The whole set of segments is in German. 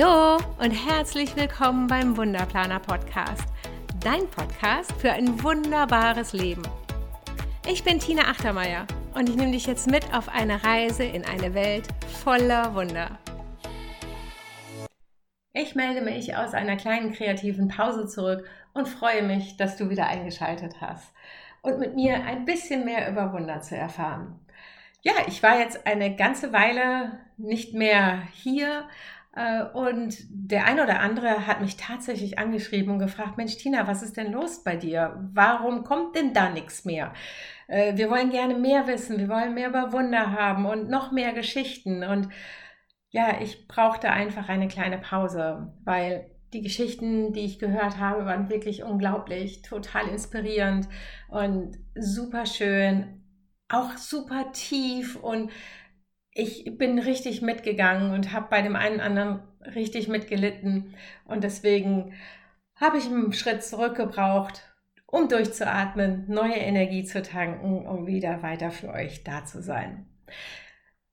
Hallo und herzlich willkommen beim Wunderplaner Podcast, dein Podcast für ein wunderbares Leben. Ich bin Tina Achtermeier und ich nehme dich jetzt mit auf eine Reise in eine Welt voller Wunder. Ich melde mich aus einer kleinen kreativen Pause zurück und freue mich, dass du wieder eingeschaltet hast und mit mir ein bisschen mehr über Wunder zu erfahren. Ja, ich war jetzt eine ganze Weile nicht mehr hier und der ein oder andere hat mich tatsächlich angeschrieben und gefragt, Mensch Tina, was ist denn los bei dir? Warum kommt denn da nichts mehr? Äh, wir wollen gerne mehr wissen, wir wollen mehr über Wunder haben und noch mehr Geschichten. Und ja, ich brauchte einfach eine kleine Pause, weil die Geschichten, die ich gehört habe, waren wirklich unglaublich, total inspirierend und super schön, auch super tief und ich bin richtig mitgegangen und habe bei dem einen anderen richtig mitgelitten und deswegen habe ich einen Schritt zurück gebraucht, um durchzuatmen, neue Energie zu tanken, um wieder weiter für euch da zu sein.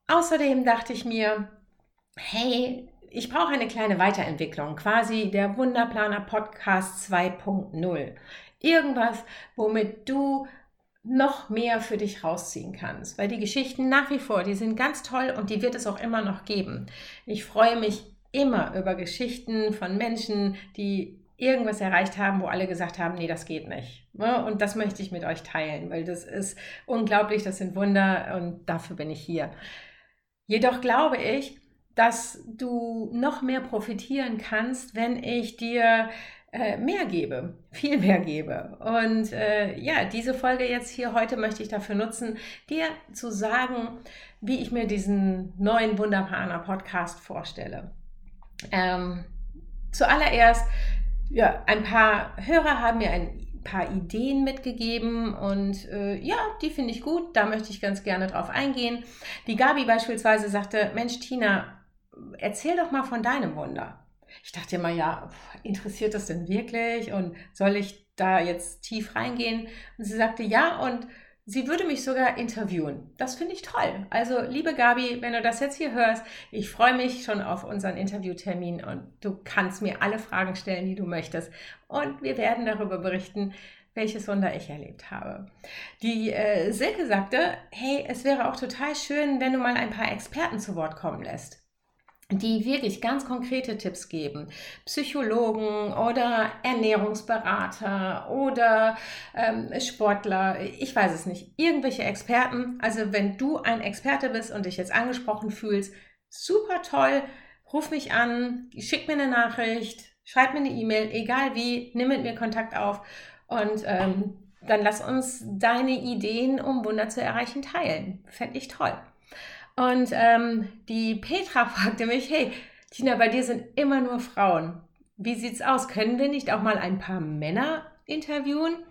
Außerdem dachte ich mir, hey, ich brauche eine kleine Weiterentwicklung, quasi der Wunderplaner Podcast 2.0. Irgendwas, womit du noch mehr für dich rausziehen kannst, weil die Geschichten nach wie vor, die sind ganz toll und die wird es auch immer noch geben. Ich freue mich immer über Geschichten von Menschen, die irgendwas erreicht haben, wo alle gesagt haben, nee, das geht nicht. Ne? Und das möchte ich mit euch teilen, weil das ist unglaublich, das sind Wunder und dafür bin ich hier. Jedoch glaube ich, dass du noch mehr profitieren kannst, wenn ich dir äh, mehr gebe, viel mehr gebe. Und äh, ja, diese Folge jetzt hier heute möchte ich dafür nutzen, dir zu sagen, wie ich mir diesen neuen Wunderpaner Podcast vorstelle. Ähm, zuallererst, ja, ein paar Hörer haben mir ein paar Ideen mitgegeben und äh, ja, die finde ich gut. Da möchte ich ganz gerne drauf eingehen. Die Gabi beispielsweise sagte: Mensch, Tina, erzähl doch mal von deinem Wunder. Ich dachte immer, ja, interessiert das denn wirklich und soll ich da jetzt tief reingehen? Und sie sagte, ja, und sie würde mich sogar interviewen. Das finde ich toll. Also, liebe Gabi, wenn du das jetzt hier hörst, ich freue mich schon auf unseren Interviewtermin und du kannst mir alle Fragen stellen, die du möchtest. Und wir werden darüber berichten, welches Wunder ich erlebt habe. Die äh, Silke sagte, hey, es wäre auch total schön, wenn du mal ein paar Experten zu Wort kommen lässt die wirklich ganz konkrete Tipps geben. Psychologen oder Ernährungsberater oder ähm, Sportler, ich weiß es nicht, irgendwelche Experten. Also wenn du ein Experte bist und dich jetzt angesprochen fühlst, super toll, ruf mich an, schick mir eine Nachricht, schreib mir eine E-Mail, egal wie, nimm mit mir Kontakt auf und ähm, dann lass uns deine Ideen, um Wunder zu erreichen, teilen. Fände ich toll. Und ähm, die Petra fragte mich, hey, Tina, bei dir sind immer nur Frauen. Wie sieht's aus? Können wir nicht auch mal ein paar Männer interviewen?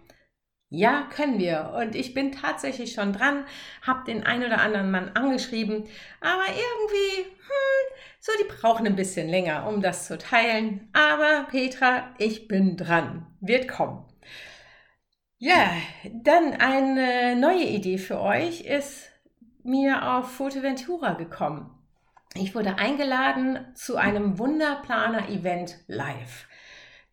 Ja, können wir. Und ich bin tatsächlich schon dran, habe den ein oder anderen Mann angeschrieben, aber irgendwie, hm, so, die brauchen ein bisschen länger, um das zu teilen. Aber Petra, ich bin dran. Wird kommen. Ja, dann eine neue Idee für euch ist mir auf Fuerteventura gekommen. Ich wurde eingeladen zu einem Wunderplaner-Event live.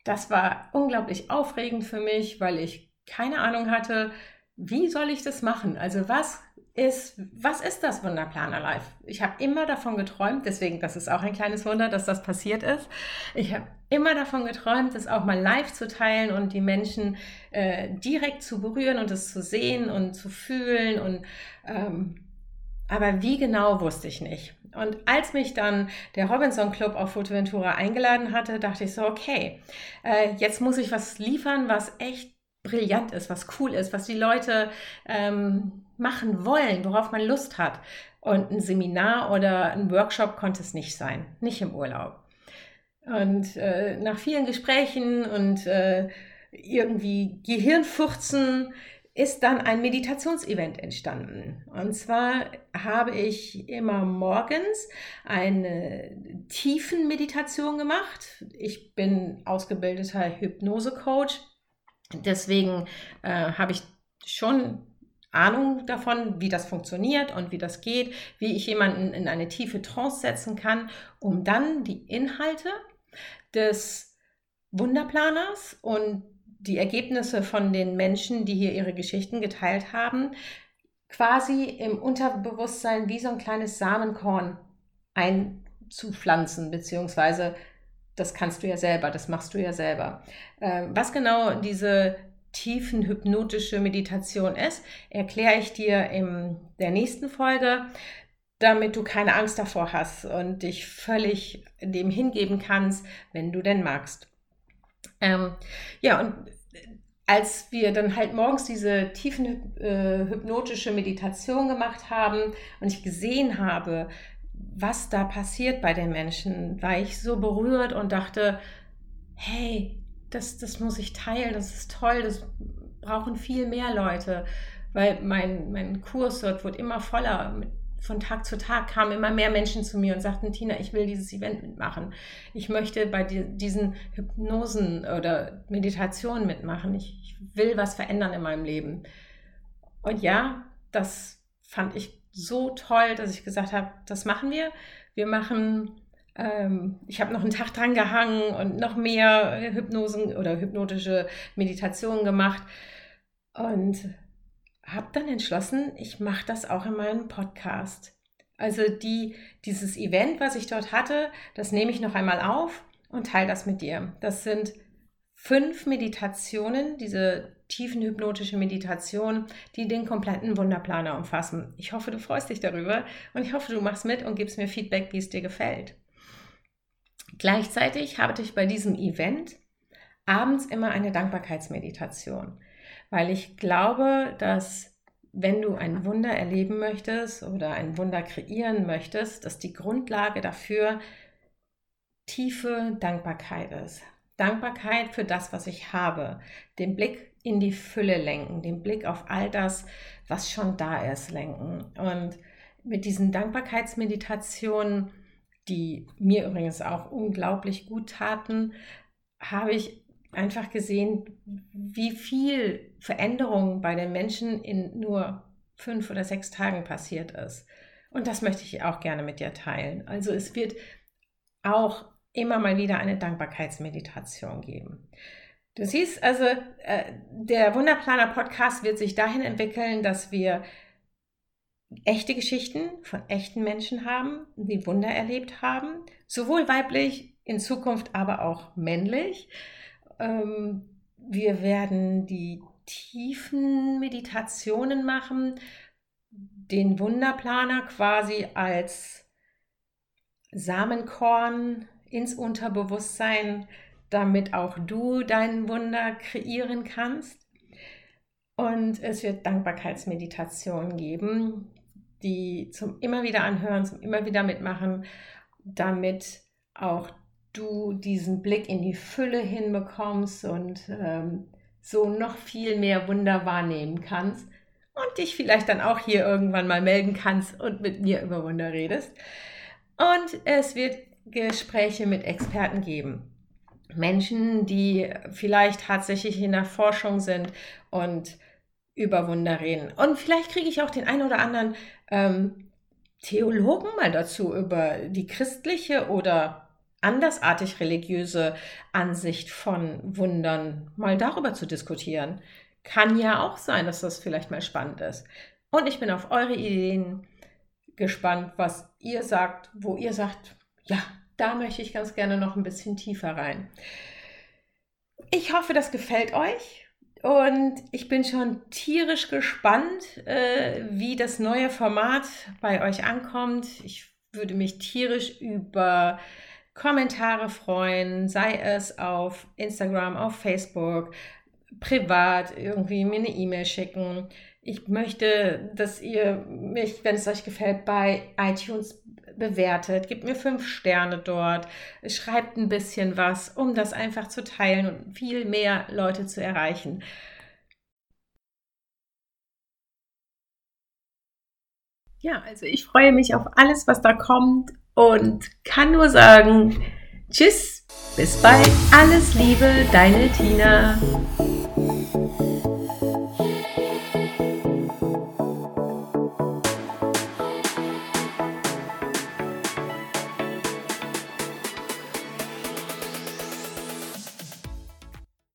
Das war unglaublich aufregend für mich, weil ich keine Ahnung hatte, wie soll ich das machen? Also was ist, was ist das Wunderplaner Live? Ich habe immer davon geträumt, deswegen, das ist auch ein kleines Wunder, dass das passiert ist. Ich habe immer davon geträumt, das auch mal live zu teilen und die Menschen äh, direkt zu berühren und es zu sehen und zu fühlen und ähm, aber wie genau wusste ich nicht. Und als mich dann der Robinson Club auf Fuerteventura eingeladen hatte, dachte ich so, okay, äh, jetzt muss ich was liefern, was echt brillant ist, was cool ist, was die Leute ähm, machen wollen, worauf man Lust hat. Und ein Seminar oder ein Workshop konnte es nicht sein, nicht im Urlaub. Und äh, nach vielen Gesprächen und äh, irgendwie Gehirnfurzen ist dann ein Meditationsevent entstanden. Und zwar habe ich immer morgens eine Tiefenmeditation gemacht. Ich bin ausgebildeter Hypnose-Coach. Deswegen äh, habe ich schon Ahnung davon, wie das funktioniert und wie das geht, wie ich jemanden in eine tiefe Trance setzen kann, um dann die Inhalte des Wunderplaners und die Ergebnisse von den Menschen, die hier ihre Geschichten geteilt haben, quasi im Unterbewusstsein wie so ein kleines Samenkorn einzupflanzen, beziehungsweise das kannst du ja selber, das machst du ja selber. Ähm, was genau diese tiefen hypnotische Meditation ist, erkläre ich dir in der nächsten Folge, damit du keine Angst davor hast und dich völlig dem hingeben kannst, wenn du denn magst. Ähm, ja, und als wir dann halt morgens diese tiefen äh, hypnotische Meditation gemacht haben und ich gesehen habe, was da passiert bei den Menschen, war ich so berührt und dachte, hey, das, das muss ich teilen, das ist toll, das brauchen viel mehr Leute, weil mein, mein Kurs dort wird immer voller. Von Tag zu Tag kamen immer mehr Menschen zu mir und sagten, Tina, ich will dieses Event mitmachen. Ich möchte bei dir, diesen Hypnosen oder Meditationen mitmachen. Ich, ich will was verändern in meinem Leben. Und ja, das fand ich so toll, dass ich gesagt habe, das machen wir. Wir machen, ähm, ich habe noch einen Tag dran gehangen und noch mehr Hypnosen oder hypnotische Meditationen gemacht und habe dann entschlossen, ich mache das auch in meinem Podcast. Also die, dieses Event, was ich dort hatte, das nehme ich noch einmal auf und teile das mit dir. Das sind fünf Meditationen, diese tiefenhypnotische Meditation, die den kompletten Wunderplaner umfassen. Ich hoffe, du freust dich darüber und ich hoffe, du machst mit und gibst mir Feedback, wie es dir gefällt. Gleichzeitig habe ich bei diesem Event abends immer eine Dankbarkeitsmeditation, weil ich glaube, dass wenn du ein Wunder erleben möchtest oder ein Wunder kreieren möchtest, dass die Grundlage dafür tiefe Dankbarkeit ist. Dankbarkeit für das, was ich habe, den Blick in die Fülle lenken, den Blick auf all das, was schon da ist, lenken. Und mit diesen Dankbarkeitsmeditationen, die mir übrigens auch unglaublich gut taten, habe ich einfach gesehen, wie viel Veränderung bei den Menschen in nur fünf oder sechs Tagen passiert ist. Und das möchte ich auch gerne mit dir teilen. Also es wird auch immer mal wieder eine Dankbarkeitsmeditation geben. Du siehst also, äh, der Wunderplaner Podcast wird sich dahin entwickeln, dass wir echte Geschichten von echten Menschen haben, die Wunder erlebt haben, sowohl weiblich, in Zukunft aber auch männlich. Ähm, wir werden die tiefen Meditationen machen, den Wunderplaner quasi als Samenkorn ins Unterbewusstsein, damit auch du dein Wunder kreieren kannst. Und es wird Dankbarkeitsmeditationen geben, die zum immer wieder anhören, zum immer wieder mitmachen, damit auch du diesen Blick in die Fülle hinbekommst und ähm, so noch viel mehr Wunder wahrnehmen kannst und dich vielleicht dann auch hier irgendwann mal melden kannst und mit mir über Wunder redest. Und es wird Gespräche mit Experten geben. Menschen, die vielleicht tatsächlich in der Forschung sind und über Wunder reden. Und vielleicht kriege ich auch den einen oder anderen ähm, Theologen mal dazu, über die christliche oder andersartig religiöse Ansicht von Wundern mal darüber zu diskutieren. Kann ja auch sein, dass das vielleicht mal spannend ist. Und ich bin auf eure Ideen gespannt, was ihr sagt, wo ihr sagt, ja, da möchte ich ganz gerne noch ein bisschen tiefer rein. Ich hoffe, das gefällt euch und ich bin schon tierisch gespannt, äh, wie das neue Format bei euch ankommt. Ich würde mich tierisch über Kommentare freuen, sei es auf Instagram, auf Facebook, privat irgendwie mir eine E-Mail schicken. Ich möchte, dass ihr mich, wenn es euch gefällt, bei iTunes bewertet, gebt mir fünf Sterne dort, schreibt ein bisschen was, um das einfach zu teilen und viel mehr Leute zu erreichen. Ja, also ich freue mich auf alles, was da kommt und kann nur sagen, tschüss, bis bald, alles Liebe, deine Tina.